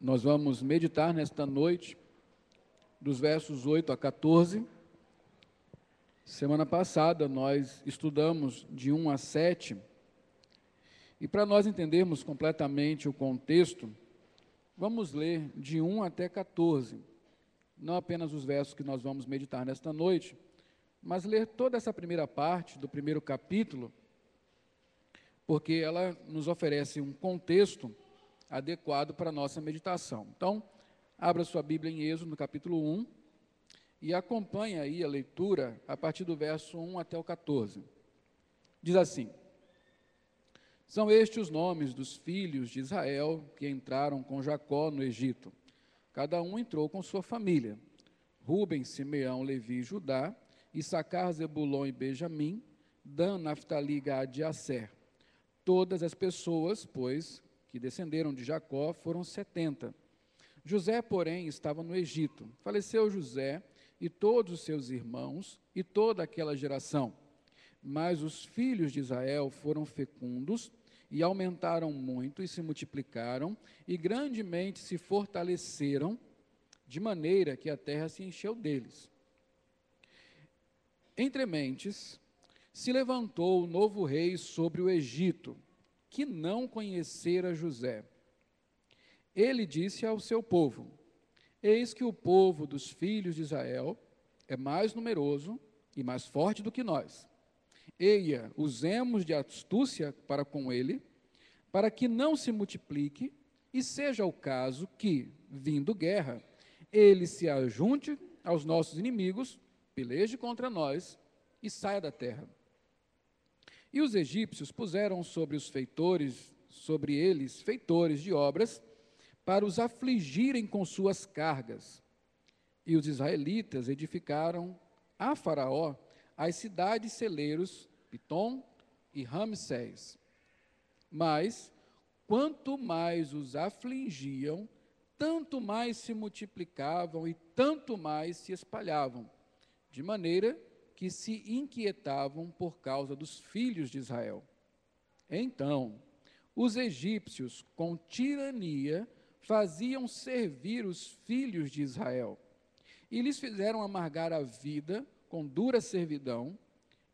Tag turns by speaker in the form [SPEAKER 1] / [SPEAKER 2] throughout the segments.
[SPEAKER 1] Nós vamos meditar nesta noite dos versos 8 a 14. Semana passada nós estudamos de 1 a 7. E para nós entendermos completamente o contexto, vamos ler de 1 até 14. Não apenas os versos que nós vamos meditar nesta noite, mas ler toda essa primeira parte do primeiro capítulo, porque ela nos oferece um contexto adequado para a nossa meditação. Então, abra sua Bíblia em Êxodo, no capítulo 1, e acompanhe aí a leitura a partir do verso 1 até o 14. Diz assim: São estes os nomes dos filhos de Israel que entraram com Jacó no Egito. Cada um entrou com sua família. Rubem, Simeão, Levi e Judá, Issacar, Zebulon e Benjamim, Dan, Naftali, Gad e Asser. Todas as pessoas, pois, que descenderam de Jacó foram setenta. José, porém, estava no Egito. Faleceu José e todos os seus irmãos e toda aquela geração. Mas os filhos de Israel foram fecundos e aumentaram muito e se multiplicaram e grandemente se fortaleceram, de maneira que a terra se encheu deles. Entre mentes, se levantou o novo rei sobre o Egito que não conhecera José. Ele disse ao seu povo: Eis que o povo dos filhos de Israel é mais numeroso e mais forte do que nós. Eia, usemos de astúcia para com ele, para que não se multiplique, e seja o caso que, vindo guerra, ele se ajunte aos nossos inimigos, peleje contra nós e saia da terra. E os egípcios puseram sobre os feitores, sobre eles, feitores de obras, para os afligirem com suas cargas. E os israelitas edificaram a Faraó as cidades celeiros Pitom e Ramsés. Mas, quanto mais os afligiam, tanto mais se multiplicavam e tanto mais se espalhavam, de maneira que se inquietavam por causa dos filhos de Israel. Então, os egípcios, com tirania, faziam servir os filhos de Israel e lhes fizeram amargar a vida com dura servidão,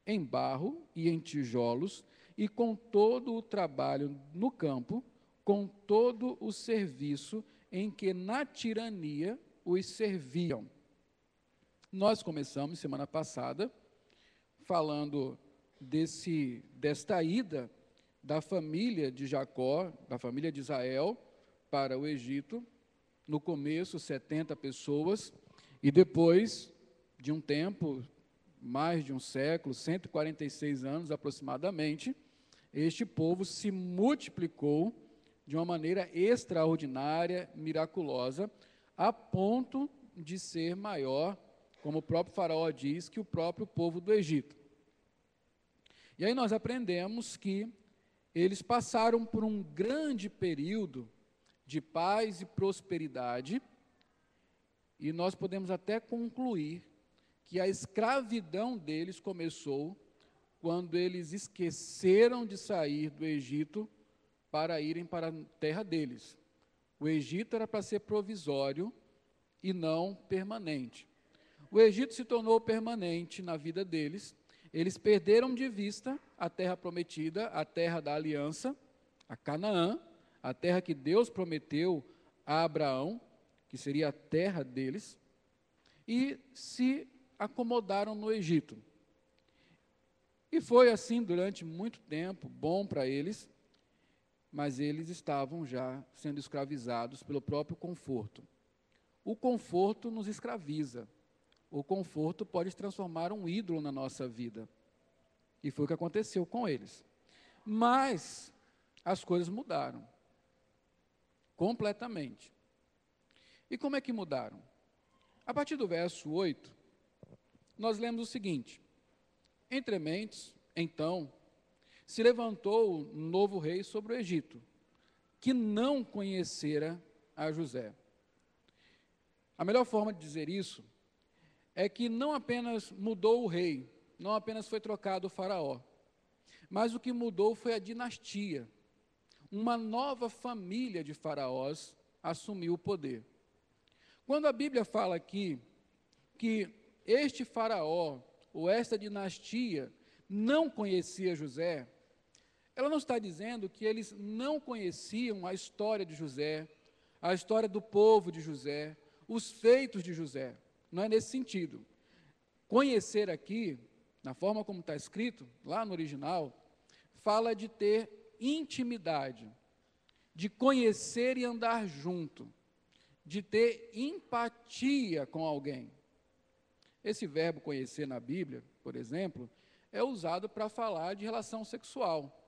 [SPEAKER 1] em barro e em tijolos, e com todo o trabalho no campo, com todo o serviço em que na tirania os serviam. Nós começamos semana passada falando desse desta ida da família de Jacó, da família de Israel para o Egito. No começo 70 pessoas e depois de um tempo, mais de um século, 146 anos aproximadamente, este povo se multiplicou de uma maneira extraordinária, miraculosa, a ponto de ser maior como o próprio Faraó diz, que o próprio povo do Egito. E aí nós aprendemos que eles passaram por um grande período de paz e prosperidade, e nós podemos até concluir que a escravidão deles começou quando eles esqueceram de sair do Egito para irem para a terra deles. O Egito era para ser provisório e não permanente. O Egito se tornou permanente na vida deles. Eles perderam de vista a terra prometida, a terra da aliança, a Canaã, a terra que Deus prometeu a Abraão, que seria a terra deles, e se acomodaram no Egito. E foi assim durante muito tempo, bom para eles, mas eles estavam já sendo escravizados pelo próprio conforto. O conforto nos escraviza o conforto pode transformar um ídolo na nossa vida. E foi o que aconteceu com eles. Mas as coisas mudaram. Completamente. E como é que mudaram? A partir do verso 8, nós lemos o seguinte: Entre mentes, então, se levantou um novo rei sobre o Egito, que não conhecera a José. A melhor forma de dizer isso é que não apenas mudou o rei, não apenas foi trocado o faraó, mas o que mudou foi a dinastia. Uma nova família de faraós assumiu o poder. Quando a Bíblia fala aqui que este faraó, ou esta dinastia, não conhecia José, ela não está dizendo que eles não conheciam a história de José, a história do povo de José, os feitos de José. Não é nesse sentido. Conhecer aqui, na forma como está escrito, lá no original, fala de ter intimidade, de conhecer e andar junto, de ter empatia com alguém. Esse verbo conhecer na Bíblia, por exemplo, é usado para falar de relação sexual.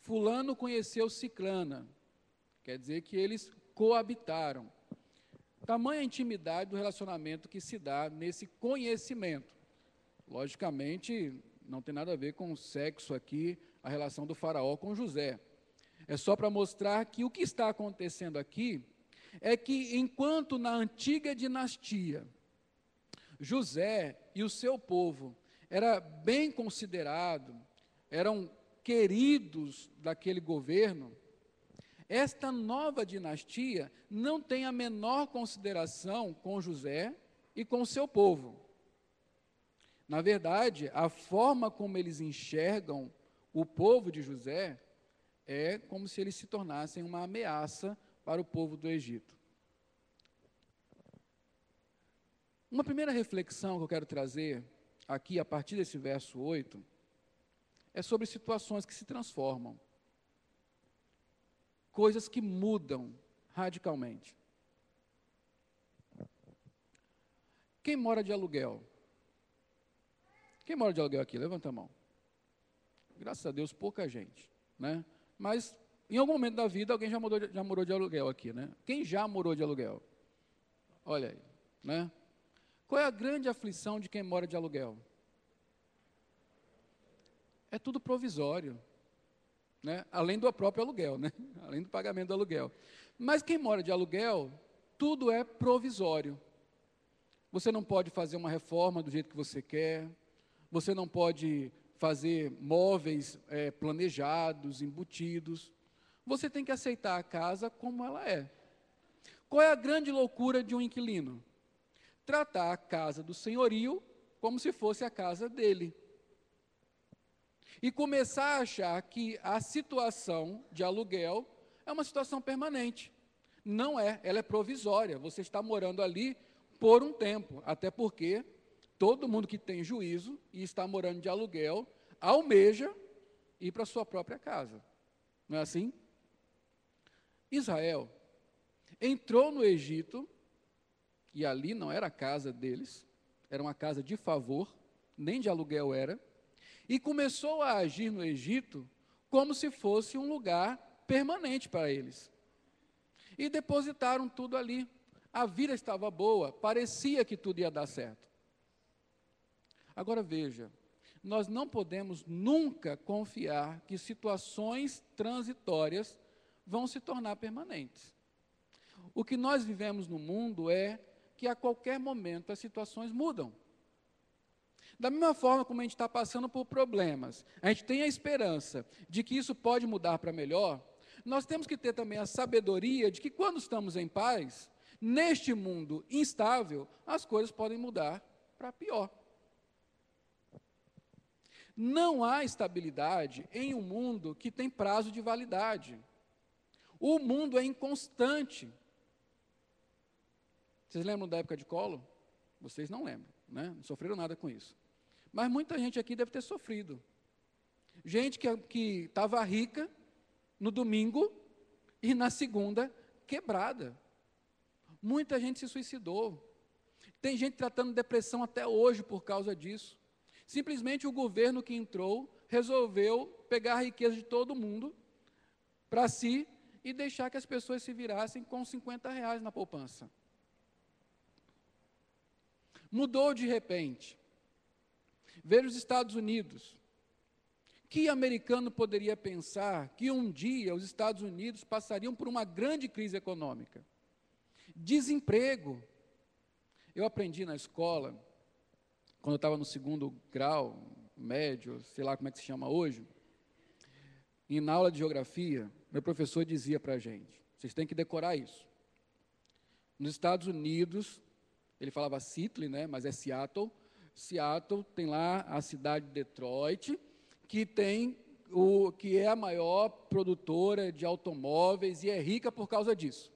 [SPEAKER 1] Fulano conheceu Ciclana, quer dizer que eles coabitaram. Tamanha intimidade do relacionamento que se dá nesse conhecimento. Logicamente, não tem nada a ver com o sexo aqui, a relação do faraó com José. É só para mostrar que o que está acontecendo aqui é que, enquanto na antiga dinastia, José e o seu povo era bem considerado, eram queridos daquele governo, esta nova dinastia não tem a menor consideração com José e com seu povo. Na verdade, a forma como eles enxergam o povo de José é como se eles se tornassem uma ameaça para o povo do Egito. Uma primeira reflexão que eu quero trazer aqui, a partir desse verso 8, é sobre situações que se transformam coisas que mudam radicalmente. Quem mora de aluguel? Quem mora de aluguel aqui? Levanta a mão. Graças a Deus, pouca gente, né? Mas em algum momento da vida alguém já de, já morou de aluguel aqui, né? Quem já morou de aluguel? Olha aí, né? Qual é a grande aflição de quem mora de aluguel? É tudo provisório né? além do próprio aluguel, né? além do pagamento do aluguel. Mas quem mora de aluguel, tudo é provisório. Você não pode fazer uma reforma do jeito que você quer, você não pode fazer móveis é, planejados, embutidos. Você tem que aceitar a casa como ela é. Qual é a grande loucura de um inquilino? Tratar a casa do senhorio como se fosse a casa dele e começar a achar que a situação de aluguel é uma situação permanente. Não é, ela é provisória. Você está morando ali por um tempo, até porque todo mundo que tem juízo e está morando de aluguel almeja ir para sua própria casa. Não é assim? Israel entrou no Egito, e ali não era a casa deles, era uma casa de favor, nem de aluguel era e começou a agir no Egito como se fosse um lugar permanente para eles. E depositaram tudo ali. A vida estava boa, parecia que tudo ia dar certo. Agora veja, nós não podemos nunca confiar que situações transitórias vão se tornar permanentes. O que nós vivemos no mundo é que a qualquer momento as situações mudam. Da mesma forma como a gente está passando por problemas, a gente tem a esperança de que isso pode mudar para melhor, nós temos que ter também a sabedoria de que quando estamos em paz, neste mundo instável, as coisas podem mudar para pior. Não há estabilidade em um mundo que tem prazo de validade. O mundo é inconstante. Vocês lembram da época de colo? Vocês não lembram, né? Não sofreram nada com isso. Mas muita gente aqui deve ter sofrido. Gente que estava rica no domingo e na segunda quebrada. Muita gente se suicidou. Tem gente tratando depressão até hoje por causa disso. Simplesmente o governo que entrou resolveu pegar a riqueza de todo mundo para si e deixar que as pessoas se virassem com 50 reais na poupança. Mudou de repente. Veja os Estados Unidos. Que americano poderia pensar que um dia os Estados Unidos passariam por uma grande crise econômica? Desemprego. Eu aprendi na escola, quando eu estava no segundo grau, médio, sei lá como é que se chama hoje, E na aula de geografia, meu professor dizia para a gente: vocês têm que decorar isso. Nos Estados Unidos, ele falava Seattle, né, mas é Seattle. Seattle tem lá a cidade de Detroit, que tem o que é a maior produtora de automóveis e é rica por causa disso.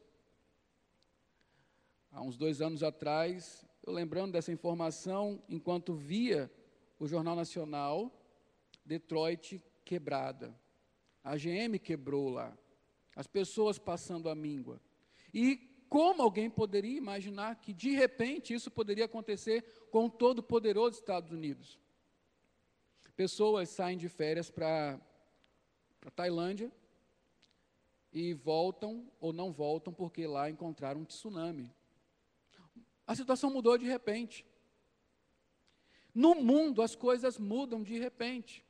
[SPEAKER 1] Há uns dois anos atrás, eu lembrando dessa informação, enquanto via o Jornal Nacional, Detroit quebrada. A GM quebrou lá. As pessoas passando a míngua. E como alguém poderia imaginar que de repente isso poderia acontecer com o todo-poderoso Estados Unidos? Pessoas saem de férias para a Tailândia e voltam ou não voltam porque lá encontraram um tsunami. A situação mudou de repente. No mundo as coisas mudam de repente.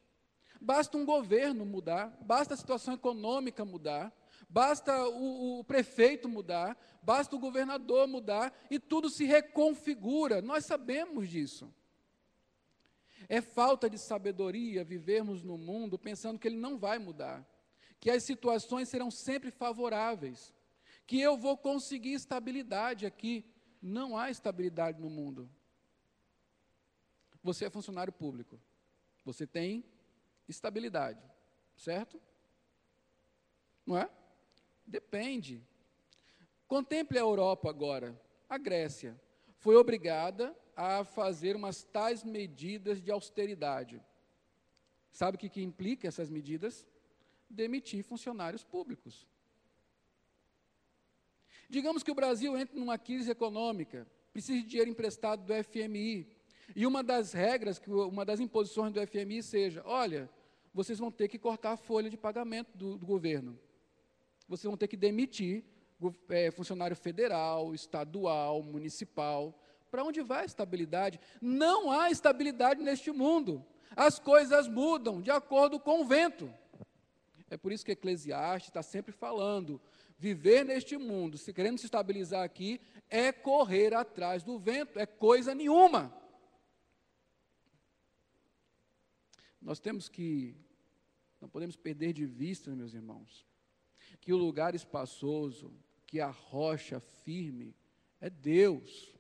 [SPEAKER 1] Basta um governo mudar, basta a situação econômica mudar, basta o, o, prefeito mudar, basta o governador mudar e tudo se reconfigura. Nós sabemos disso. É falta de sabedoria vivermos no mundo pensando que ele não vai mudar, que as situações serão sempre favoráveis, que eu vou conseguir estabilidade aqui. Não há estabilidade no mundo. Você é funcionário público. Você tem estabilidade, certo? Não é? Depende. Contemple a Europa agora. A Grécia foi obrigada a fazer umas tais medidas de austeridade. Sabe o que, que implica essas medidas? Demitir funcionários públicos. Digamos que o Brasil entre numa crise econômica, precisa de dinheiro emprestado do FMI, e uma das regras, uma das imposições do FMI seja: olha, vocês vão ter que cortar a folha de pagamento do, do governo. Vocês vão ter que demitir é, funcionário federal, estadual, municipal. Para onde vai a estabilidade? Não há estabilidade neste mundo. As coisas mudam de acordo com o vento. É por isso que Eclesiastes está sempre falando: viver neste mundo, se querendo se estabilizar aqui, é correr atrás do vento, é coisa nenhuma. Nós temos que, não podemos perder de vista, meus irmãos, que o lugar espaçoso, que a rocha firme é Deus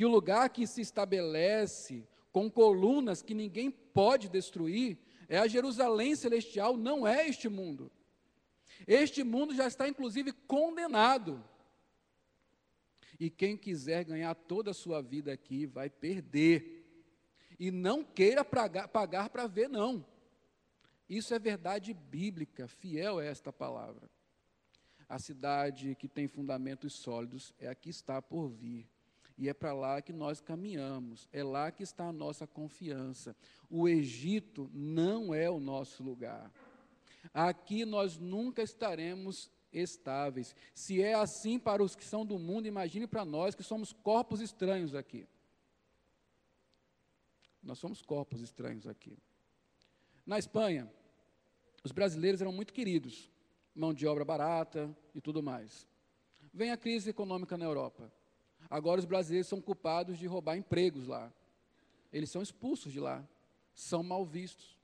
[SPEAKER 1] que o lugar que se estabelece com colunas que ninguém pode destruir é a Jerusalém celestial, não é este mundo. Este mundo já está inclusive condenado. E quem quiser ganhar toda a sua vida aqui vai perder. E não queira pagar para ver, não. Isso é verdade bíblica, fiel é esta palavra. A cidade que tem fundamentos sólidos é a que está por vir. E é para lá que nós caminhamos, é lá que está a nossa confiança. O Egito não é o nosso lugar. Aqui nós nunca estaremos estáveis. Se é assim para os que são do mundo, imagine para nós que somos corpos estranhos aqui. Nós somos corpos estranhos aqui. Na Espanha, os brasileiros eram muito queridos, mão de obra barata e tudo mais. Vem a crise econômica na Europa. Agora os brasileiros são culpados de roubar empregos lá. Eles são expulsos de lá, são mal vistos.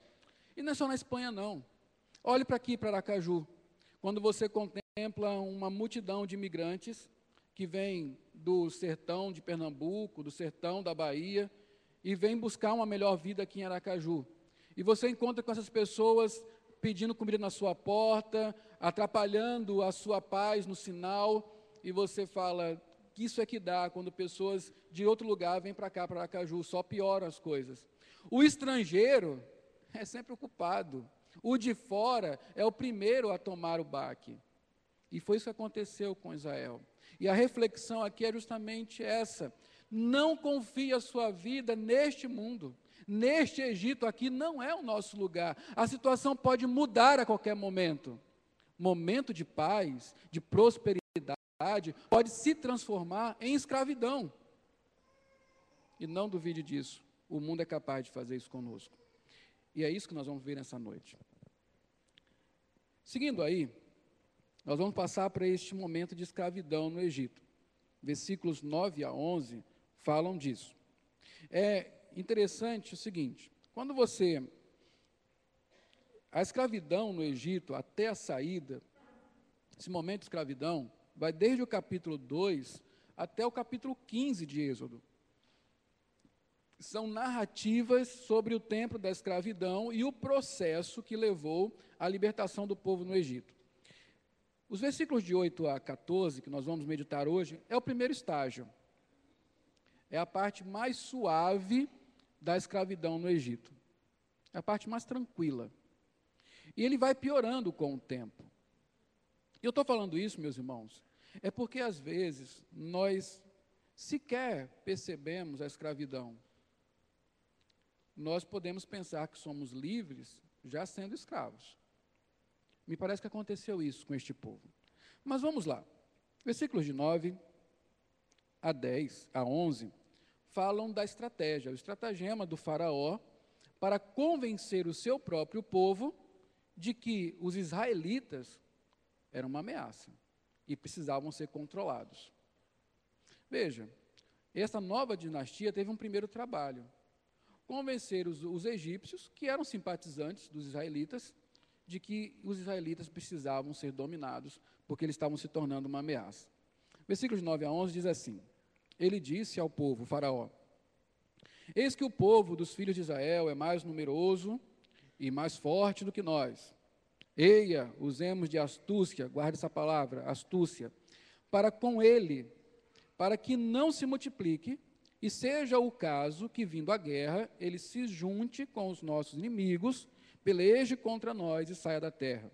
[SPEAKER 1] E não é só na Espanha, não. Olhe para aqui, para Aracaju. Quando você contempla uma multidão de imigrantes que vem do sertão de Pernambuco, do sertão da Bahia, e vem buscar uma melhor vida aqui em Aracaju. E você encontra com essas pessoas pedindo comida na sua porta, atrapalhando a sua paz no sinal, e você fala: que isso é que dá quando pessoas de outro lugar vêm para cá, para Aracaju, só pioram as coisas. O estrangeiro é sempre ocupado. O de fora é o primeiro a tomar o baque. E foi isso que aconteceu com Israel. E a reflexão aqui é justamente essa. Não confie a sua vida neste mundo. Neste Egito aqui não é o nosso lugar. A situação pode mudar a qualquer momento. Momento de paz, de prosperidade pode se transformar em escravidão. E não duvide disso. O mundo é capaz de fazer isso conosco. E é isso que nós vamos ver nessa noite. Seguindo aí, nós vamos passar para este momento de escravidão no Egito. Versículos 9 a 11 falam disso. É interessante o seguinte: quando você a escravidão no Egito até a saída, esse momento de escravidão, vai desde o capítulo 2 até o capítulo 15 de Êxodo. São narrativas sobre o tempo da escravidão e o processo que levou à libertação do povo no Egito. Os versículos de 8 a 14, que nós vamos meditar hoje, é o primeiro estágio. É a parte mais suave da escravidão no Egito. É a parte mais tranquila. E ele vai piorando com o tempo. E eu estou falando isso, meus irmãos, é porque às vezes nós sequer percebemos a escravidão. Nós podemos pensar que somos livres já sendo escravos. Me parece que aconteceu isso com este povo. Mas vamos lá. Versículos de 9 a 10, a 11, falam da estratégia, o estratagema do Faraó para convencer o seu próprio povo de que os israelitas eram uma ameaça e precisavam ser controlados. Veja, essa nova dinastia teve um primeiro trabalho: convencer os, os egípcios, que eram simpatizantes dos israelitas, de que os israelitas precisavam ser dominados, porque eles estavam se tornando uma ameaça. Versículos 9 a 11 diz assim: Ele disse ao povo, Faraó: Eis que o povo dos filhos de Israel é mais numeroso e mais forte do que nós. Eia, usemos de astúcia, guarde essa palavra, astúcia, para com ele, para que não se multiplique, e seja o caso que, vindo a guerra, ele se junte com os nossos inimigos, peleje contra nós e saia da terra.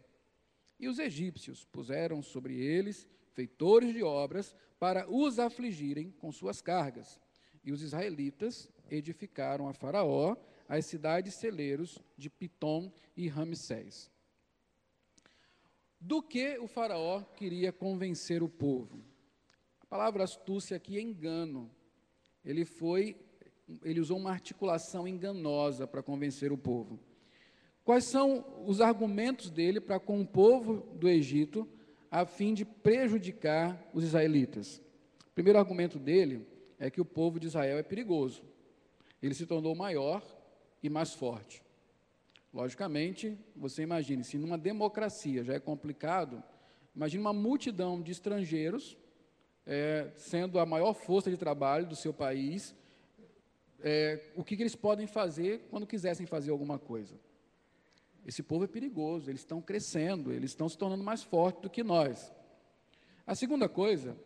[SPEAKER 1] E os egípcios puseram sobre eles feitores de obras para os afligirem com suas cargas. E os israelitas edificaram a Faraó as cidades celeiros de Pitom e Ramsés do que o faraó queria convencer o povo. A palavra astúcia aqui é engano. Ele foi, ele usou uma articulação enganosa para convencer o povo. Quais são os argumentos dele para com o povo do Egito a fim de prejudicar os israelitas? O primeiro argumento dele é que o povo de Israel é perigoso. Ele se tornou maior e mais forte. Logicamente, você imagine, se numa democracia já é complicado, imagine uma multidão de estrangeiros, é, sendo a maior força de trabalho do seu país, é, o que, que eles podem fazer quando quisessem fazer alguma coisa. Esse povo é perigoso, eles estão crescendo, eles estão se tornando mais fortes do que nós. A segunda coisa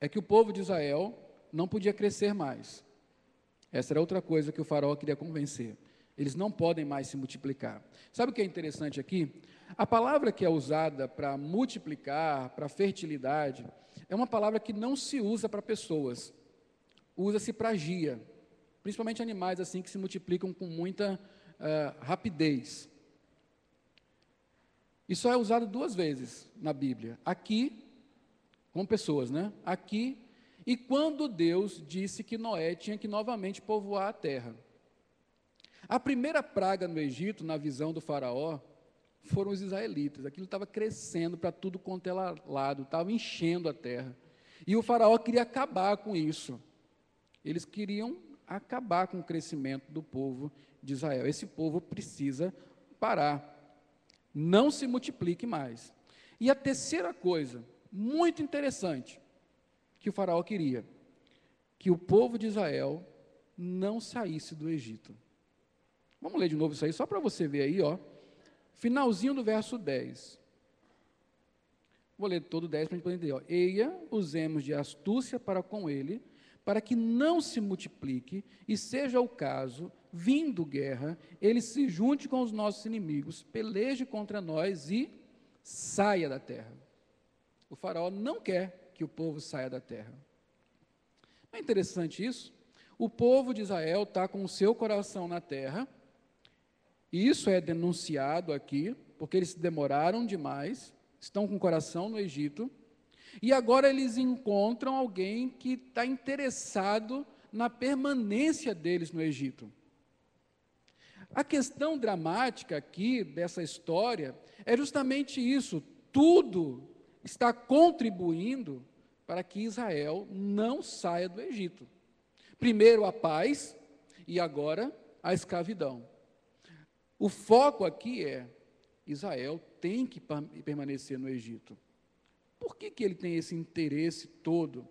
[SPEAKER 1] é que o povo de Israel não podia crescer mais. Essa era outra coisa que o faraó queria convencer. Eles não podem mais se multiplicar. Sabe o que é interessante aqui? A palavra que é usada para multiplicar, para fertilidade, é uma palavra que não se usa para pessoas. Usa-se para gia, principalmente animais assim que se multiplicam com muita uh, rapidez. Só é usado duas vezes na Bíblia. Aqui, com pessoas, né? Aqui, e quando Deus disse que Noé tinha que novamente povoar a terra. A primeira praga no Egito, na visão do faraó, foram os israelitas. Aquilo estava crescendo para tudo quanto é lado, estava enchendo a terra. E o faraó queria acabar com isso. Eles queriam acabar com o crescimento do povo de Israel. Esse povo precisa parar. Não se multiplique mais. E a terceira coisa, muito interessante, que o faraó queria, que o povo de Israel não saísse do Egito. Vamos ler de novo isso aí, só para você ver aí, ó. Finalzinho do verso 10. Vou ler todo o 10 para a gente poder entender. Ó. Eia, usemos de astúcia para com ele, para que não se multiplique, e seja o caso, vindo guerra, ele se junte com os nossos inimigos, peleje contra nós e saia da terra. O faraó não quer que o povo saia da terra. Não é interessante isso? O povo de Israel está com o seu coração na terra, e isso é denunciado aqui, porque eles demoraram demais, estão com o coração no Egito, e agora eles encontram alguém que está interessado na permanência deles no Egito. A questão dramática aqui dessa história é justamente isso: tudo está contribuindo para que Israel não saia do Egito. Primeiro a paz e agora a escravidão. O foco aqui é: Israel tem que permanecer no Egito. Por que, que ele tem esse interesse todo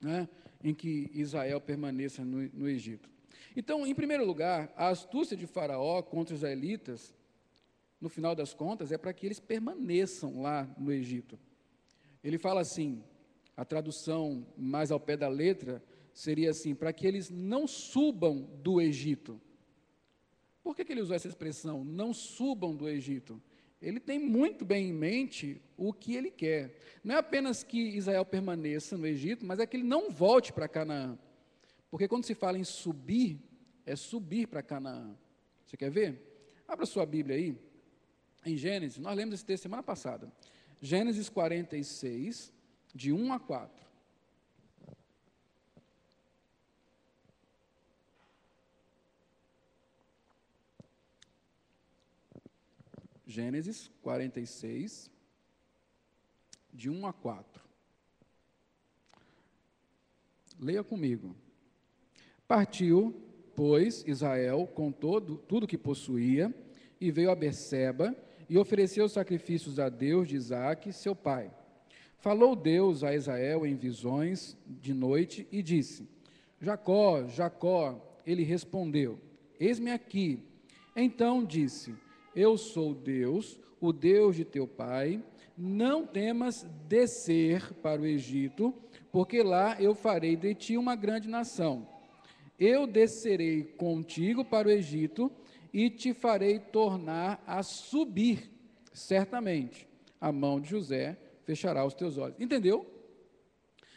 [SPEAKER 1] né, em que Israel permaneça no, no Egito? Então, em primeiro lugar, a astúcia de Faraó contra os israelitas, no final das contas, é para que eles permaneçam lá no Egito. Ele fala assim: a tradução mais ao pé da letra seria assim: para que eles não subam do Egito. Por que, que ele usou essa expressão, não subam do Egito? Ele tem muito bem em mente o que ele quer. Não é apenas que Israel permaneça no Egito, mas é que ele não volte para Canaã. Porque quando se fala em subir, é subir para Canaã. Você quer ver? Abra sua Bíblia aí, em Gênesis, nós lemos esse texto semana passada. Gênesis 46, de 1 a 4. Gênesis 46, de 1 a 4. Leia comigo. Partiu, pois, Israel com todo, tudo que possuía, e veio a Berseba, e ofereceu sacrifícios a Deus de Isaac, seu pai. Falou Deus a Israel em visões de noite e disse: Jacó, Jacó. Ele respondeu: Eis-me aqui. Então disse: eu sou Deus, o Deus de teu pai. Não temas descer para o Egito, porque lá eu farei de ti uma grande nação. Eu descerei contigo para o Egito e te farei tornar a subir, certamente. A mão de José fechará os teus olhos. Entendeu?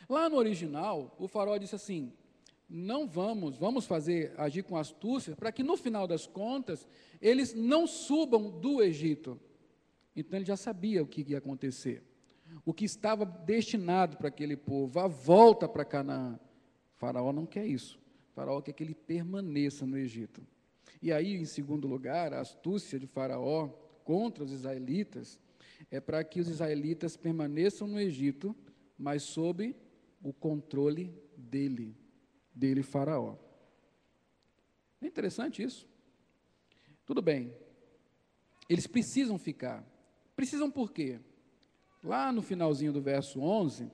[SPEAKER 1] Lá no original, o farol disse assim: não vamos, vamos fazer, agir com astúcia, para que no final das contas, eles não subam do Egito. Então ele já sabia o que ia acontecer. O que estava destinado para aquele povo, a volta para Canaã. O faraó não quer isso. Faraó quer que ele permaneça no Egito. E aí, em segundo lugar, a astúcia de Faraó contra os israelitas é para que os israelitas permaneçam no Egito, mas sob o controle dele dele, Faraó. É interessante isso. Tudo bem. Eles precisam ficar. Precisam por quê? Lá no finalzinho do verso 11,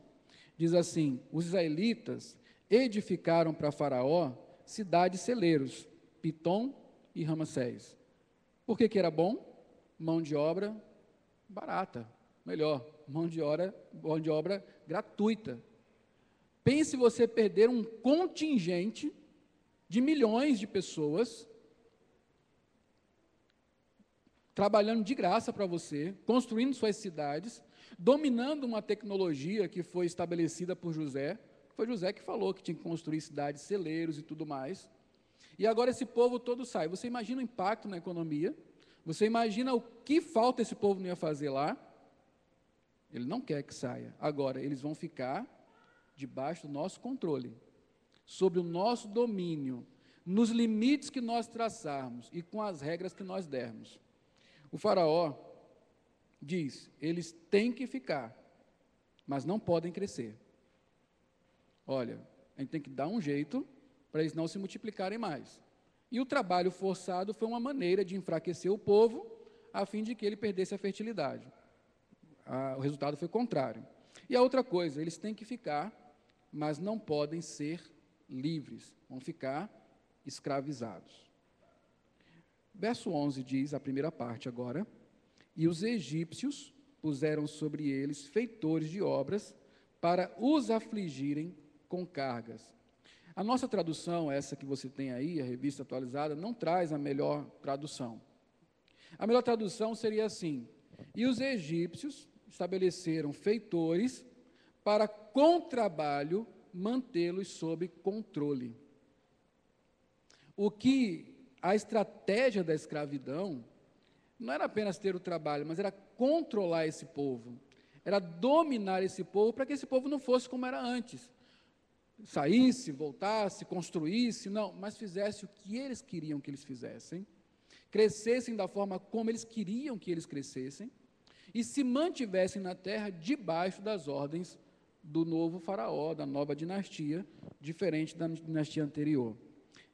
[SPEAKER 1] diz assim: Os israelitas edificaram para Faraó cidades celeiros, Pitom e Ramassés. Por que, que era bom? Mão de obra barata, melhor, mão de obra, mão de obra gratuita. Pense você perder um contingente de milhões de pessoas trabalhando de graça para você, construindo suas cidades, dominando uma tecnologia que foi estabelecida por José. Foi José que falou que tinha que construir cidades, celeiros e tudo mais. E agora esse povo todo sai. Você imagina o impacto na economia? Você imagina o que falta esse povo não ia fazer lá? Ele não quer que saia. Agora, eles vão ficar debaixo do nosso controle, sob o nosso domínio, nos limites que nós traçarmos e com as regras que nós dermos. O Faraó diz: eles têm que ficar, mas não podem crescer. Olha, a gente tem que dar um jeito para eles não se multiplicarem mais. E o trabalho forçado foi uma maneira de enfraquecer o povo, a fim de que ele perdesse a fertilidade. o resultado foi contrário. E a outra coisa, eles têm que ficar mas não podem ser livres, vão ficar escravizados. Verso 11 diz, a primeira parte agora: E os egípcios puseram sobre eles feitores de obras para os afligirem com cargas. A nossa tradução, essa que você tem aí, a revista atualizada, não traz a melhor tradução. A melhor tradução seria assim: E os egípcios estabeleceram feitores para com trabalho mantê-los sob controle. O que a estratégia da escravidão não era apenas ter o trabalho, mas era controlar esse povo, era dominar esse povo para que esse povo não fosse como era antes. Saísse, voltasse, construísse, não, mas fizesse o que eles queriam que eles fizessem, crescessem da forma como eles queriam que eles crescessem e se mantivessem na terra debaixo das ordens do novo faraó, da nova dinastia, diferente da dinastia anterior.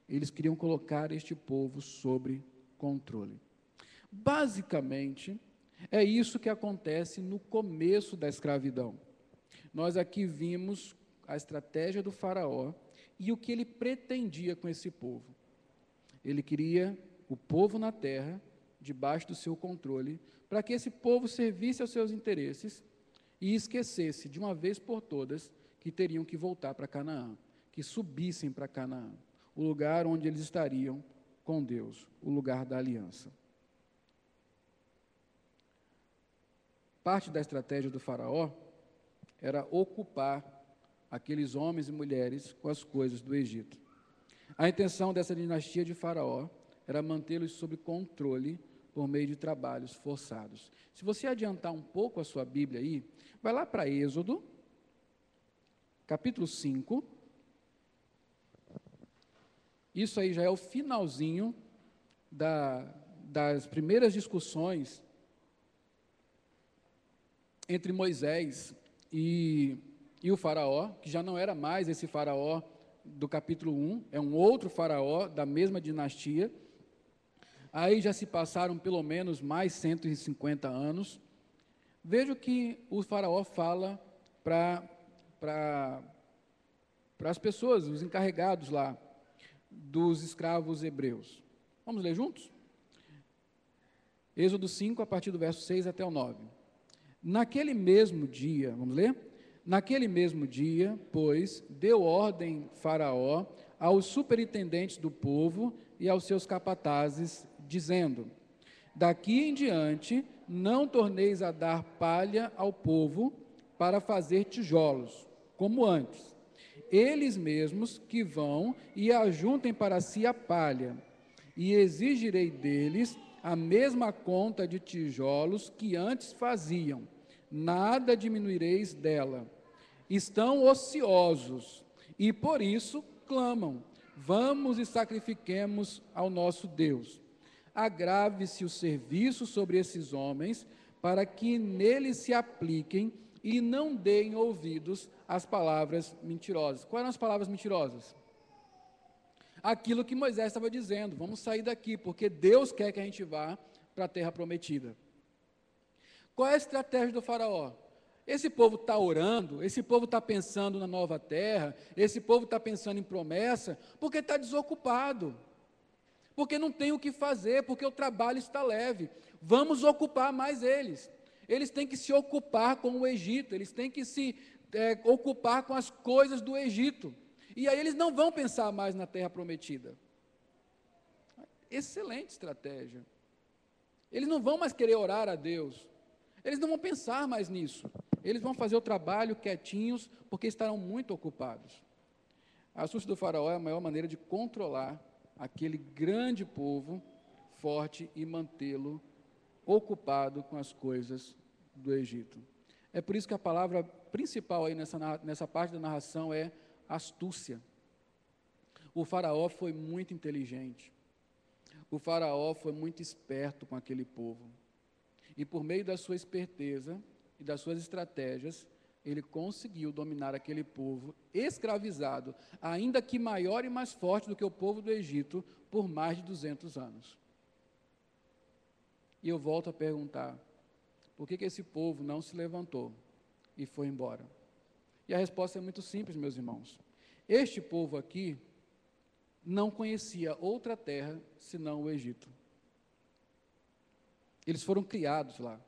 [SPEAKER 1] Eles queriam colocar este povo sobre controle. Basicamente, é isso que acontece no começo da escravidão. Nós aqui vimos a estratégia do Faraó e o que ele pretendia com esse povo. Ele queria o povo na terra, debaixo do seu controle, para que esse povo servisse aos seus interesses e esquecesse de uma vez por todas que teriam que voltar para Canaã, que subissem para Canaã, o lugar onde eles estariam com Deus, o lugar da aliança. Parte da estratégia do Faraó era ocupar aqueles homens e mulheres com as coisas do Egito. A intenção dessa dinastia de Faraó era mantê-los sob controle por meio de trabalhos forçados. Se você adiantar um pouco a sua Bíblia aí, vai lá para Êxodo, capítulo 5. Isso aí já é o finalzinho da, das primeiras discussões entre Moisés e, e o Faraó, que já não era mais esse Faraó do capítulo 1, é um outro Faraó da mesma dinastia. Aí já se passaram pelo menos mais 150 anos. Veja o que o Faraó fala para as pessoas, os encarregados lá, dos escravos hebreus. Vamos ler juntos? Êxodo 5, a partir do verso 6 até o 9. Naquele mesmo dia, vamos ler? Naquele mesmo dia, pois, deu ordem Faraó aos superintendentes do povo e aos seus capatazes, dizendo: Daqui em diante não torneis a dar palha ao povo para fazer tijolos, como antes. Eles mesmos que vão e ajuntem para si a palha, e exigirei deles a mesma conta de tijolos que antes faziam nada diminuireis dela. Estão ociosos e por isso clamam: Vamos e sacrifiquemos ao nosso Deus. Agrave-se o serviço sobre esses homens, para que neles se apliquem e não deem ouvidos às palavras mentirosas. Quais eram as palavras mentirosas? Aquilo que Moisés estava dizendo: vamos sair daqui, porque Deus quer que a gente vá para a terra prometida. Qual é a estratégia do Faraó? Esse povo está orando, esse povo está pensando na nova terra, esse povo está pensando em promessa, porque está desocupado, porque não tem o que fazer, porque o trabalho está leve. Vamos ocupar mais eles. Eles têm que se ocupar com o Egito, eles têm que se é, ocupar com as coisas do Egito. E aí eles não vão pensar mais na terra prometida. Excelente estratégia. Eles não vão mais querer orar a Deus. Eles não vão pensar mais nisso. Eles vão fazer o trabalho quietinhos, porque estarão muito ocupados. A astúcia do faraó é a maior maneira de controlar aquele grande povo forte e mantê-lo ocupado com as coisas do Egito. É por isso que a palavra principal aí nessa, nessa parte da narração é astúcia. O faraó foi muito inteligente. O faraó foi muito esperto com aquele povo. E por meio da sua esperteza e das suas estratégias, ele conseguiu dominar aquele povo escravizado, ainda que maior e mais forte do que o povo do Egito, por mais de 200 anos. E eu volto a perguntar: por que, que esse povo não se levantou e foi embora? E a resposta é muito simples, meus irmãos. Este povo aqui não conhecia outra terra senão o Egito. Eles foram criados lá.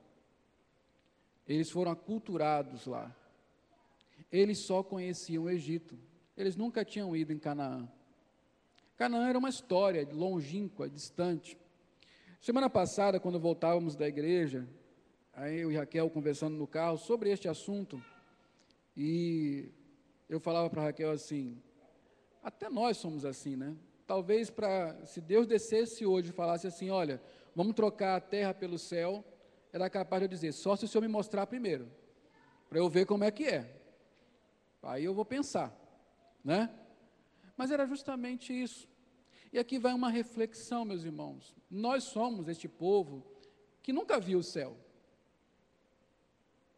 [SPEAKER 1] Eles foram aculturados lá. Eles só conheciam o Egito. Eles nunca tinham ido em Canaã. Canaã era uma história longínqua, distante. Semana passada, quando voltávamos da igreja, aí eu e Raquel conversando no carro sobre este assunto, e eu falava para Raquel assim: até nós somos assim, né? Talvez para, se Deus descesse hoje e falasse assim: olha, vamos trocar a terra pelo céu, era capaz de eu dizer, só se o Senhor me mostrar primeiro, para eu ver como é que é. Aí eu vou pensar, né? Mas era justamente isso. E aqui vai uma reflexão, meus irmãos. Nós somos este povo que nunca viu o céu.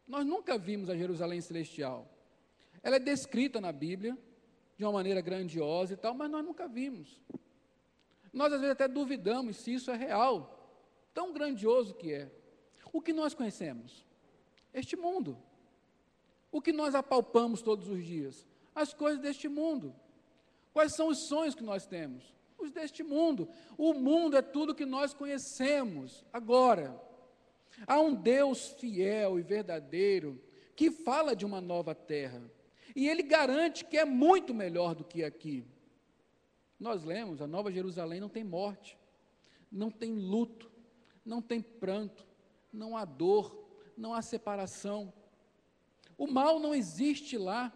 [SPEAKER 1] Nós nunca vimos a Jerusalém celestial. Ela é descrita na Bíblia de uma maneira grandiosa e tal, mas nós nunca vimos. Nós às vezes até duvidamos se isso é real. Tão grandioso que é. O que nós conhecemos? Este mundo. O que nós apalpamos todos os dias? As coisas deste mundo. Quais são os sonhos que nós temos? Os deste mundo. O mundo é tudo que nós conhecemos agora. Há um Deus fiel e verdadeiro que fala de uma nova terra. E ele garante que é muito melhor do que aqui. Nós lemos, a Nova Jerusalém não tem morte, não tem luto, não tem pranto, não há dor, não há separação. O mal não existe lá.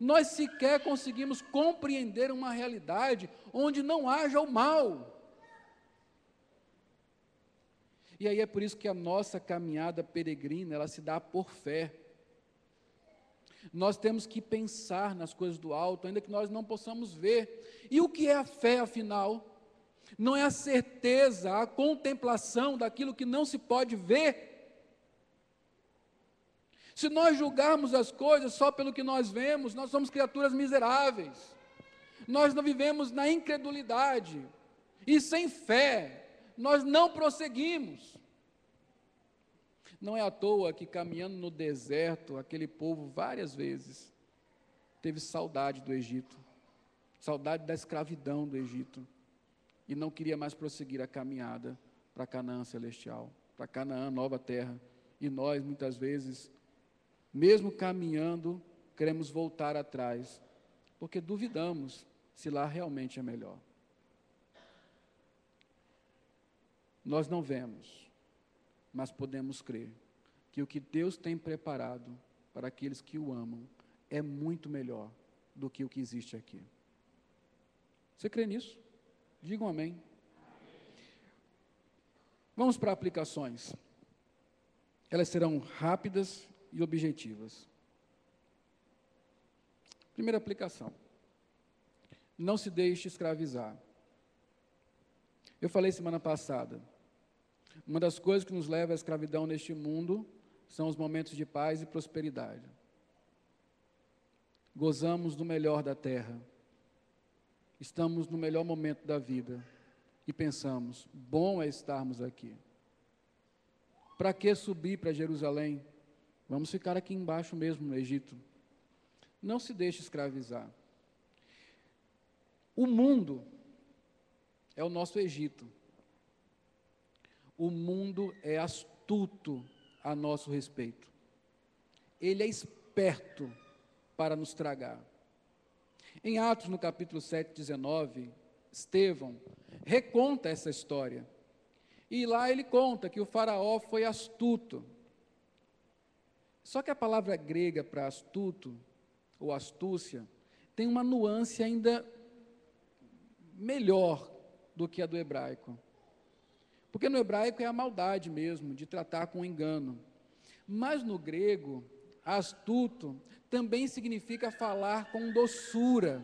[SPEAKER 1] Nós sequer conseguimos compreender uma realidade onde não haja o mal. E aí é por isso que a nossa caminhada peregrina, ela se dá por fé. Nós temos que pensar nas coisas do alto, ainda que nós não possamos ver. E o que é a fé, afinal? Não é a certeza, a contemplação daquilo que não se pode ver. Se nós julgarmos as coisas só pelo que nós vemos, nós somos criaturas miseráveis. Nós não vivemos na incredulidade. E sem fé, nós não prosseguimos. Não é à toa que caminhando no deserto, aquele povo várias vezes teve saudade do Egito, saudade da escravidão do Egito, e não queria mais prosseguir a caminhada para Canaã celestial, para Canaã, nova terra. E nós, muitas vezes, mesmo caminhando, queremos voltar atrás, porque duvidamos se lá realmente é melhor. Nós não vemos, mas podemos crer que o que Deus tem preparado para aqueles que o amam é muito melhor do que o que existe aqui. Você crê nisso? Digam amém. Vamos para aplicações. Elas serão rápidas e objetivas. Primeira aplicação. Não se deixe escravizar. Eu falei semana passada uma das coisas que nos leva à escravidão neste mundo são os momentos de paz e prosperidade. Gozamos do melhor da terra. Estamos no melhor momento da vida e pensamos: bom é estarmos aqui. Para que subir para Jerusalém? Vamos ficar aqui embaixo mesmo, no Egito. Não se deixe escravizar. O mundo é o nosso Egito. O mundo é astuto a nosso respeito. Ele é esperto para nos tragar. Em Atos, no capítulo 7, 19, Estevão reconta essa história. E lá ele conta que o faraó foi astuto. Só que a palavra grega para astuto, ou astúcia, tem uma nuance ainda melhor do que a do hebraico. Porque no hebraico é a maldade mesmo, de tratar com engano. Mas no grego, astuto também significa falar com doçura,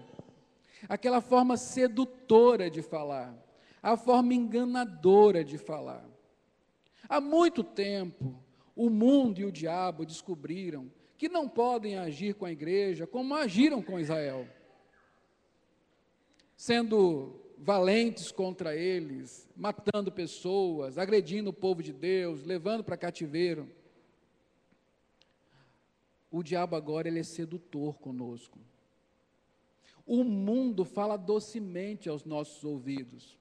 [SPEAKER 1] aquela forma sedutora de falar, a forma enganadora de falar. Há muito tempo, o mundo e o diabo descobriram que não podem agir com a igreja como agiram com Israel, sendo valentes contra eles, matando pessoas, agredindo o povo de Deus, levando para cativeiro. O diabo agora ele é sedutor conosco. O mundo fala docemente aos nossos ouvidos.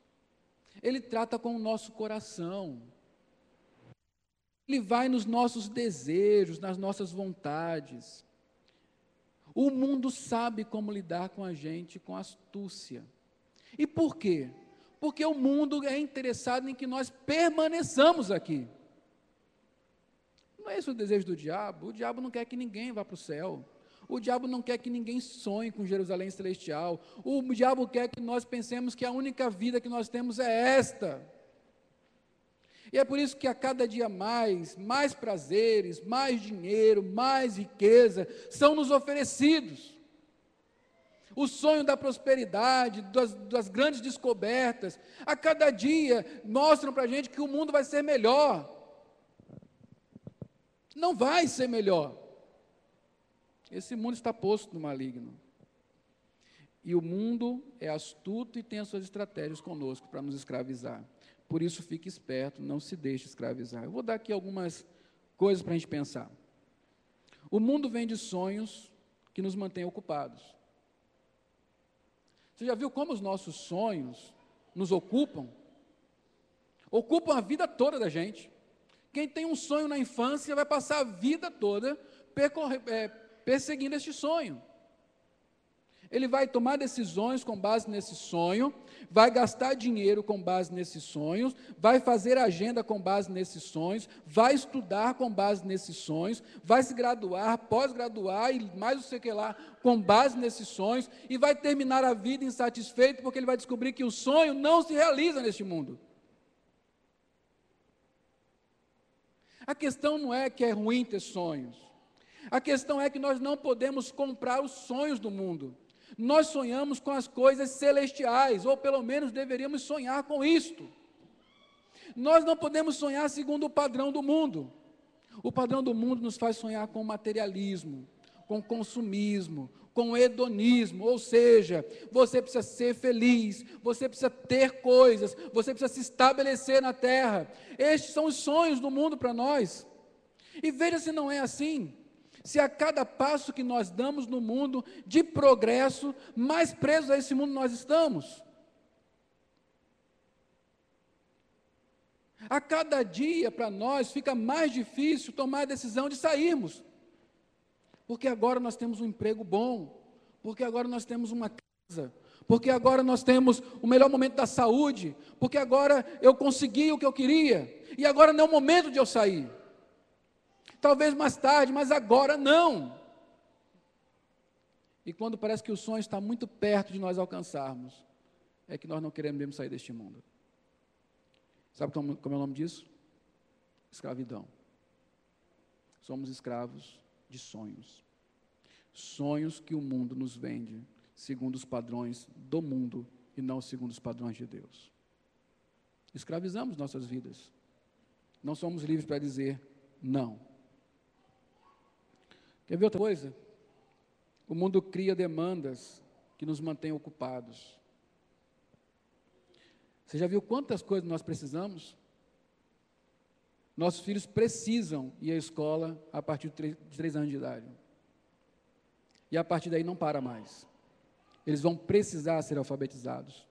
[SPEAKER 1] Ele trata com o nosso coração. Ele vai nos nossos desejos, nas nossas vontades. O mundo sabe como lidar com a gente com astúcia. E por quê? Porque o mundo é interessado em que nós permaneçamos aqui. Não é esse o desejo do diabo. O diabo não quer que ninguém vá para o céu. O diabo não quer que ninguém sonhe com Jerusalém celestial. O diabo quer que nós pensemos que a única vida que nós temos é esta. E é por isso que a cada dia mais, mais prazeres, mais dinheiro, mais riqueza são nos oferecidos o sonho da prosperidade, das, das grandes descobertas, a cada dia mostram para a gente que o mundo vai ser melhor. Não vai ser melhor. Esse mundo está posto no maligno. E o mundo é astuto e tem as suas estratégias conosco para nos escravizar. Por isso, fique esperto, não se deixe escravizar. Eu vou dar aqui algumas coisas para a gente pensar. O mundo vem de sonhos que nos mantêm ocupados. Você já viu como os nossos sonhos nos ocupam? Ocupam a vida toda da gente. Quem tem um sonho na infância vai passar a vida toda é, perseguindo este sonho. Ele vai tomar decisões com base nesse sonho, vai gastar dinheiro com base nesses sonhos, vai fazer agenda com base nesses sonhos, vai estudar com base nesses sonhos, vai se graduar, pós-graduar e mais o que lá com base nesses sonhos e vai terminar a vida insatisfeito porque ele vai descobrir que o sonho não se realiza neste mundo. A questão não é que é ruim ter sonhos. A questão é que nós não podemos comprar os sonhos do mundo. Nós sonhamos com as coisas celestiais, ou pelo menos deveríamos sonhar com isto. Nós não podemos sonhar segundo o padrão do mundo. O padrão do mundo nos faz sonhar com materialismo, com consumismo, com hedonismo, ou seja, você precisa ser feliz, você precisa ter coisas, você precisa se estabelecer na terra. Estes são os sonhos do mundo para nós. E veja se não é assim se a cada passo que nós damos no mundo de progresso, mais presos a esse mundo nós estamos. A cada dia para nós fica mais difícil tomar a decisão de sairmos. Porque agora nós temos um emprego bom, porque agora nós temos uma casa, porque agora nós temos o melhor momento da saúde, porque agora eu consegui o que eu queria, e agora não é o momento de eu sair talvez mais tarde, mas agora não. E quando parece que o sonho está muito perto de nós alcançarmos, é que nós não queremos mesmo sair deste mundo. Sabe como, como é o nome disso? Escravidão. Somos escravos de sonhos. Sonhos que o mundo nos vende segundo os padrões do mundo e não segundo os padrões de Deus. Escravizamos nossas vidas. Não somos livres para dizer não. Quer ver outra coisa? O mundo cria demandas que nos mantêm ocupados. Você já viu quantas coisas nós precisamos? Nossos filhos precisam ir à escola a partir de três, anos de idade. E a partir daí não para mais. Eles vão precisar ser alfabetizados.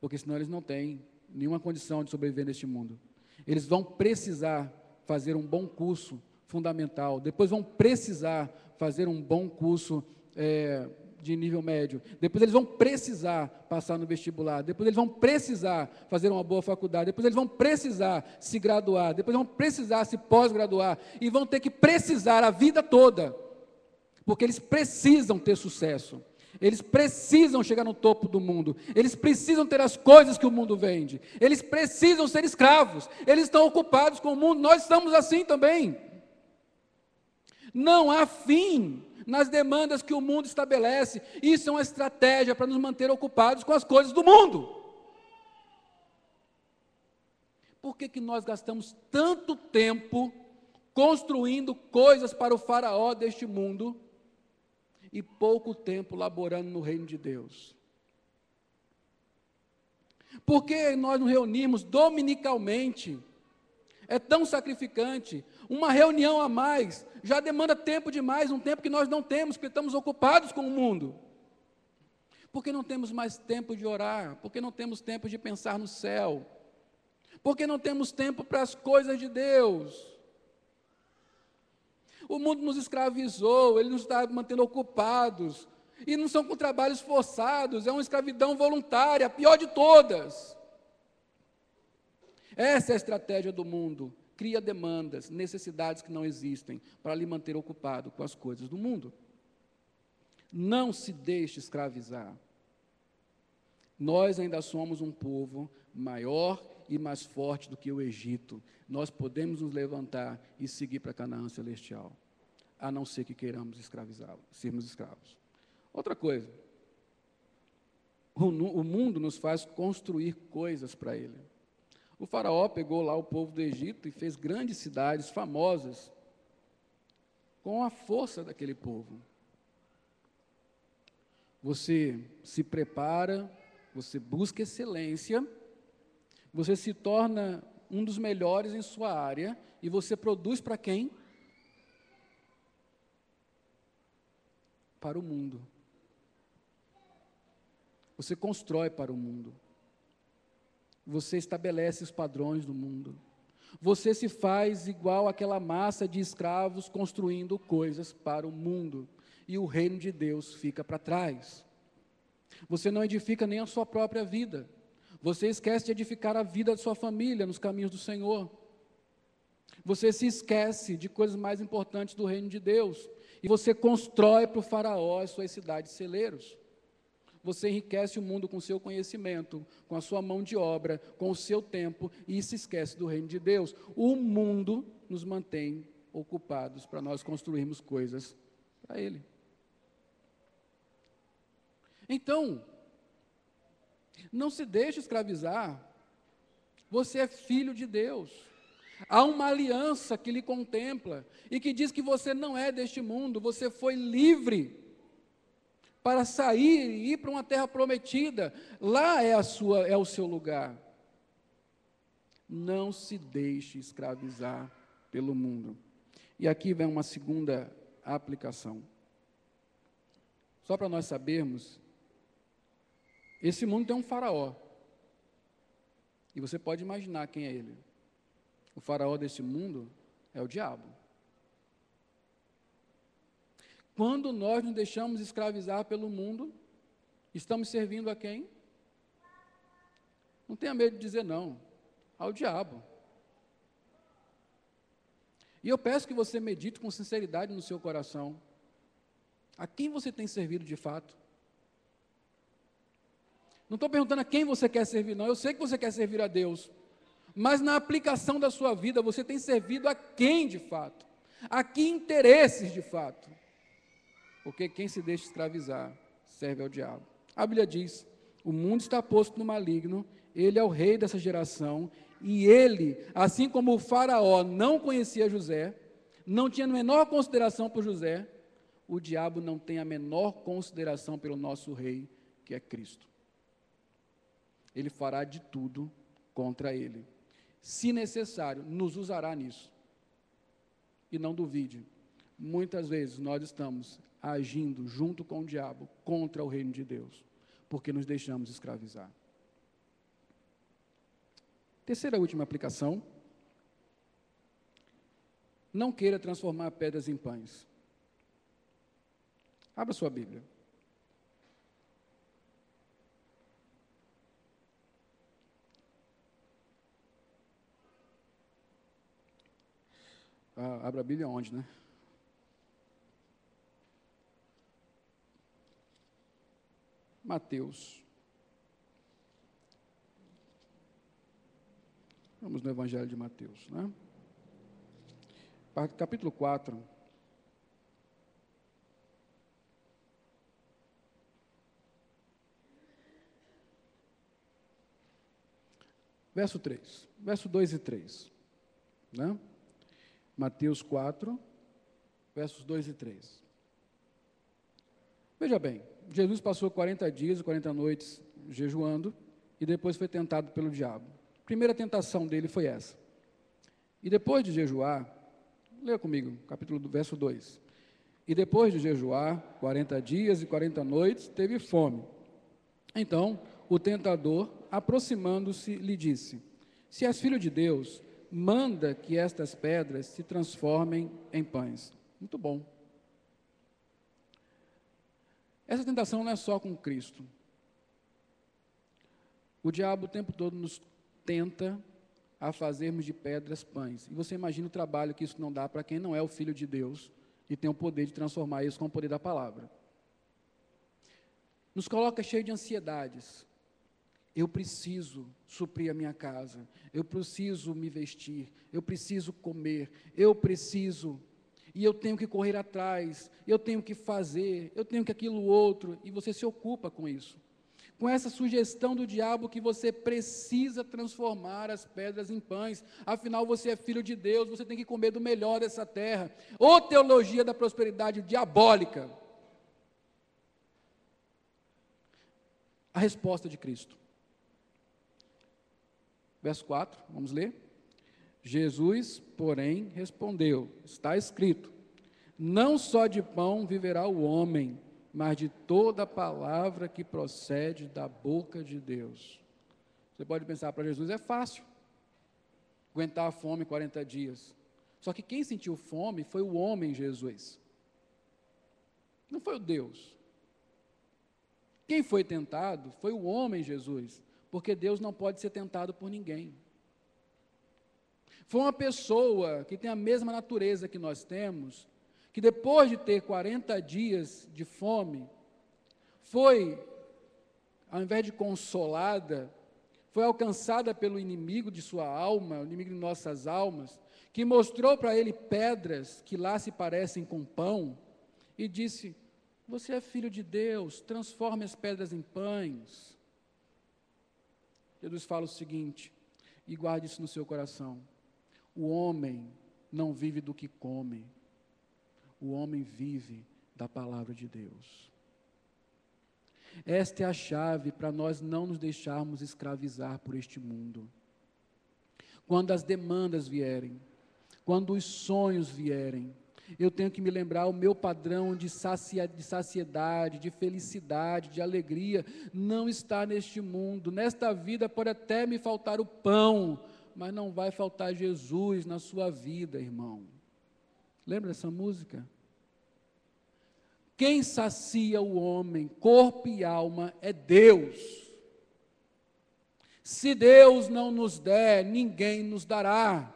[SPEAKER 1] Porque senão eles não têm nenhuma condição de sobreviver neste mundo. Eles vão precisar fazer um bom curso fundamental, depois vão precisar fazer um bom curso é, de nível médio, depois eles vão precisar passar no vestibular, depois eles vão precisar fazer uma boa faculdade, depois eles vão precisar se graduar, depois vão precisar se pós-graduar, e vão ter que precisar a vida toda, porque eles precisam ter sucesso. Eles precisam chegar no topo do mundo. Eles precisam ter as coisas que o mundo vende. Eles precisam ser escravos. Eles estão ocupados com o mundo. Nós estamos assim também. Não há fim nas demandas que o mundo estabelece. Isso é uma estratégia para nos manter ocupados com as coisas do mundo. Por que, que nós gastamos tanto tempo construindo coisas para o faraó deste mundo e pouco tempo laborando no reino de Deus? Por que nós nos reunimos dominicalmente? É tão sacrificante. Uma reunião a mais já demanda tempo demais, um tempo que nós não temos, porque estamos ocupados com o mundo. Porque não temos mais tempo de orar, porque não temos tempo de pensar no céu, porque não temos tempo para as coisas de Deus. O mundo nos escravizou, ele nos está mantendo ocupados, e não são com trabalhos forçados, é uma escravidão voluntária, a pior de todas. Essa é a estratégia do mundo cria demandas, necessidades que não existem, para lhe manter ocupado com as coisas do mundo. Não se deixe escravizar. Nós ainda somos um povo maior e mais forte do que o Egito. Nós podemos nos levantar e seguir para Canaã celestial, a não ser que queiramos escravizá-lo, sermos escravos. Outra coisa, o mundo nos faz construir coisas para ele. O faraó pegou lá o povo do Egito e fez grandes cidades famosas com a força daquele povo. Você se prepara, você busca excelência, Você se torna um dos melhores em sua área e você produz para quem? Para o mundo. Você constrói para o mundo. Você estabelece os padrões do mundo. Você se faz igual àquela massa de escravos construindo coisas para o mundo. E o reino de Deus fica para trás. Você não edifica nem a sua própria vida. Você esquece de edificar a vida da sua família nos caminhos do Senhor. Você se esquece de coisas mais importantes do reino de Deus. E você constrói para o faraó as suas cidades celeiros. Você enriquece o mundo com seu conhecimento, com a sua mão de obra, com o seu tempo e se esquece do reino de Deus. O mundo nos mantém ocupados para nós construirmos coisas para Ele. Então, não se deixe escravizar. Você é filho de Deus. Há uma aliança que lhe contempla e que diz que você não é deste mundo, você foi livre para sair e ir para uma terra prometida. Lá é a sua é o seu lugar. Não se deixe escravizar pelo mundo. E aqui vem uma segunda aplicação. Só para nós sabermos esse mundo tem um faraó. E você pode imaginar quem é ele. O faraó desse mundo é o diabo. Quando nós nos deixamos escravizar pelo mundo, estamos servindo a quem? Não tenha medo de dizer não, ao diabo. E eu peço que você medite com sinceridade no seu coração. A quem você tem servido de fato? Não estou perguntando a quem você quer servir, não. Eu sei que você quer servir a Deus. Mas na aplicação da sua vida, você tem servido a quem de fato? A que interesses de fato? Porque quem se deixa escravizar serve ao diabo. A Bíblia diz: o mundo está posto no maligno, ele é o rei dessa geração, e ele, assim como o Faraó não conhecia José, não tinha a menor consideração por José, o diabo não tem a menor consideração pelo nosso rei, que é Cristo ele fará de tudo contra ele. Se necessário, nos usará nisso. E não duvide, muitas vezes nós estamos agindo junto com o diabo contra o reino de Deus, porque nos deixamos escravizar. Terceira última aplicação. Não queira transformar pedras em pães. Abra sua Bíblia. Ah, abra a Bíblia onde, né? Mateus. Vamos no Evangelho de Mateus, né? Capítulo 4. Verso 3. Verso 2 e 3. Né? Mateus 4, versos 2 e 3. Veja bem, Jesus passou 40 dias e 40 noites jejuando e depois foi tentado pelo diabo. A primeira tentação dele foi essa. E depois de jejuar, leia comigo, capítulo do verso 2. E depois de jejuar 40 dias e 40 noites, teve fome. Então, o tentador, aproximando-se, lhe disse: Se és filho de Deus, manda que estas pedras se transformem em pães. Muito bom. Essa tentação não é só com Cristo. O diabo o tempo todo nos tenta a fazermos de pedras pães. E você imagina o trabalho que isso não dá para quem não é o filho de Deus e tem o poder de transformar isso com o poder da palavra. Nos coloca cheio de ansiedades. Eu preciso suprir a minha casa, eu preciso me vestir, eu preciso comer, eu preciso, e eu tenho que correr atrás, eu tenho que fazer, eu tenho que aquilo outro, e você se ocupa com isso. Com essa sugestão do diabo que você precisa transformar as pedras em pães, afinal você é filho de Deus, você tem que comer do melhor dessa terra. Ou teologia da prosperidade diabólica. A resposta de Cristo. Verso 4, vamos ler. Jesus, porém, respondeu: Está escrito: Não só de pão viverá o homem, mas de toda palavra que procede da boca de Deus. Você pode pensar para Jesus é fácil aguentar a fome 40 dias. Só que quem sentiu fome foi o homem Jesus. Não foi o Deus. Quem foi tentado foi o homem Jesus, porque Deus não pode ser tentado por ninguém. Foi uma pessoa que tem a mesma natureza que nós temos, que depois de ter 40 dias de fome, foi, ao invés de consolada, foi alcançada pelo inimigo de sua alma, o inimigo de nossas almas, que mostrou para ele pedras que lá se parecem com pão, e disse: Você é filho de Deus, transforme as pedras em pães. Jesus fala o seguinte, e guarde isso no seu coração: o homem não vive do que come, o homem vive da palavra de Deus. Esta é a chave para nós não nos deixarmos escravizar por este mundo. Quando as demandas vierem, quando os sonhos vierem, eu tenho que me lembrar o meu padrão de, saciedade, de felicidade, de alegria, não está neste mundo. Nesta vida pode até me faltar o pão, mas não vai faltar Jesus na sua vida, irmão. Lembra dessa música? Quem sacia o homem, corpo e alma, é Deus. Se Deus não nos der, ninguém nos dará.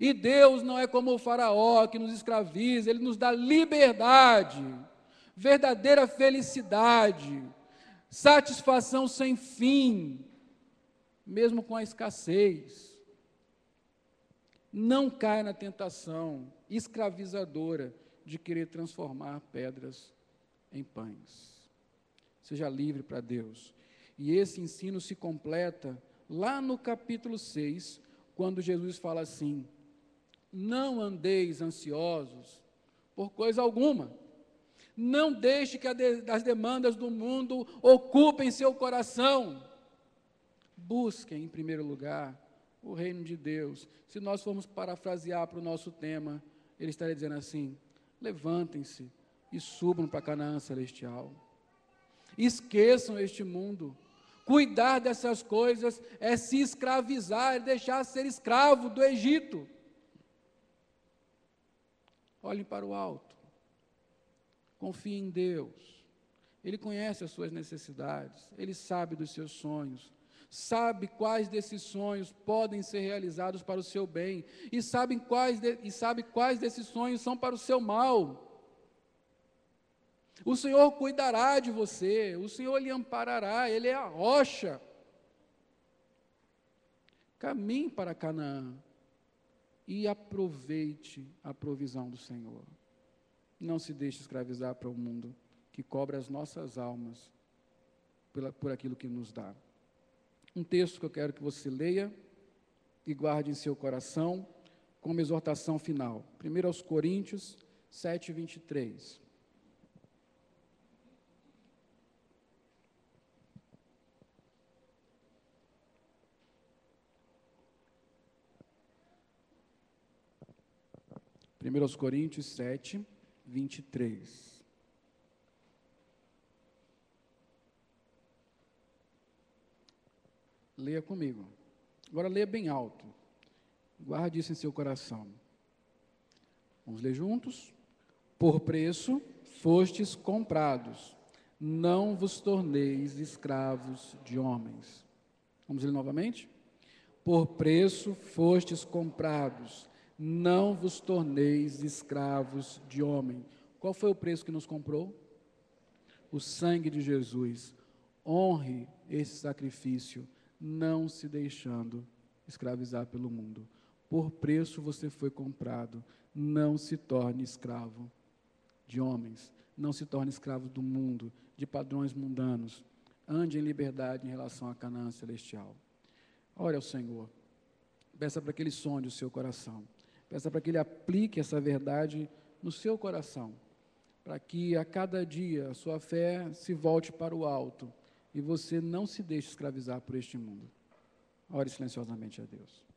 [SPEAKER 1] E Deus não é como o Faraó que nos escraviza, ele nos dá liberdade, verdadeira felicidade, satisfação sem fim mesmo com a escassez. Não caia na tentação escravizadora de querer transformar pedras em pães. Seja livre para Deus. E esse ensino se completa lá no capítulo 6, quando Jesus fala assim: Não andeis ansiosos por coisa alguma. Não deixe que as demandas do mundo ocupem seu coração. Busquem, em primeiro lugar, o reino de Deus. Se nós formos parafrasear para o nosso tema, ele estaria dizendo assim: levantem-se e subam para Canaã celestial. Esqueçam este mundo. Cuidar dessas coisas é se escravizar, é deixar ser escravo do Egito. Olhem para o alto. Confiem em Deus. Ele conhece as suas necessidades, ele sabe dos seus sonhos sabe quais desses sonhos podem ser realizados para o seu bem, e sabe quais, de, e sabe quais desses sonhos são para o seu mal. O Senhor cuidará de você, o Senhor lhe amparará, Ele é a rocha. Caminhe para Canaã e aproveite a provisão do Senhor. Não se deixe escravizar para o mundo que cobra as nossas almas por aquilo que nos dá um texto que eu quero que você leia e guarde em seu coração como exortação final. 1 aos Coríntios 7, 23. Primeiro aos Coríntios 7, 23. Leia comigo. Agora leia bem alto. Guarde isso em seu coração. Vamos ler juntos? Por preço fostes comprados, não vos torneis escravos de homens. Vamos ler novamente? Por preço fostes comprados, não vos torneis escravos de homem. Qual foi o preço que nos comprou? O sangue de Jesus. Honre esse sacrifício não se deixando escravizar pelo mundo. Por preço você foi comprado. Não se torne escravo de homens. Não se torne escravo do mundo, de padrões mundanos. Ande em liberdade em relação à Canaã celestial. Ore ao Senhor. Peça para que Ele sonde o seu coração. Peça para que Ele aplique essa verdade no seu coração. Para que a cada dia a sua fé se volte para o alto e você não se deixe escravizar por este mundo. Ore silenciosamente a Deus.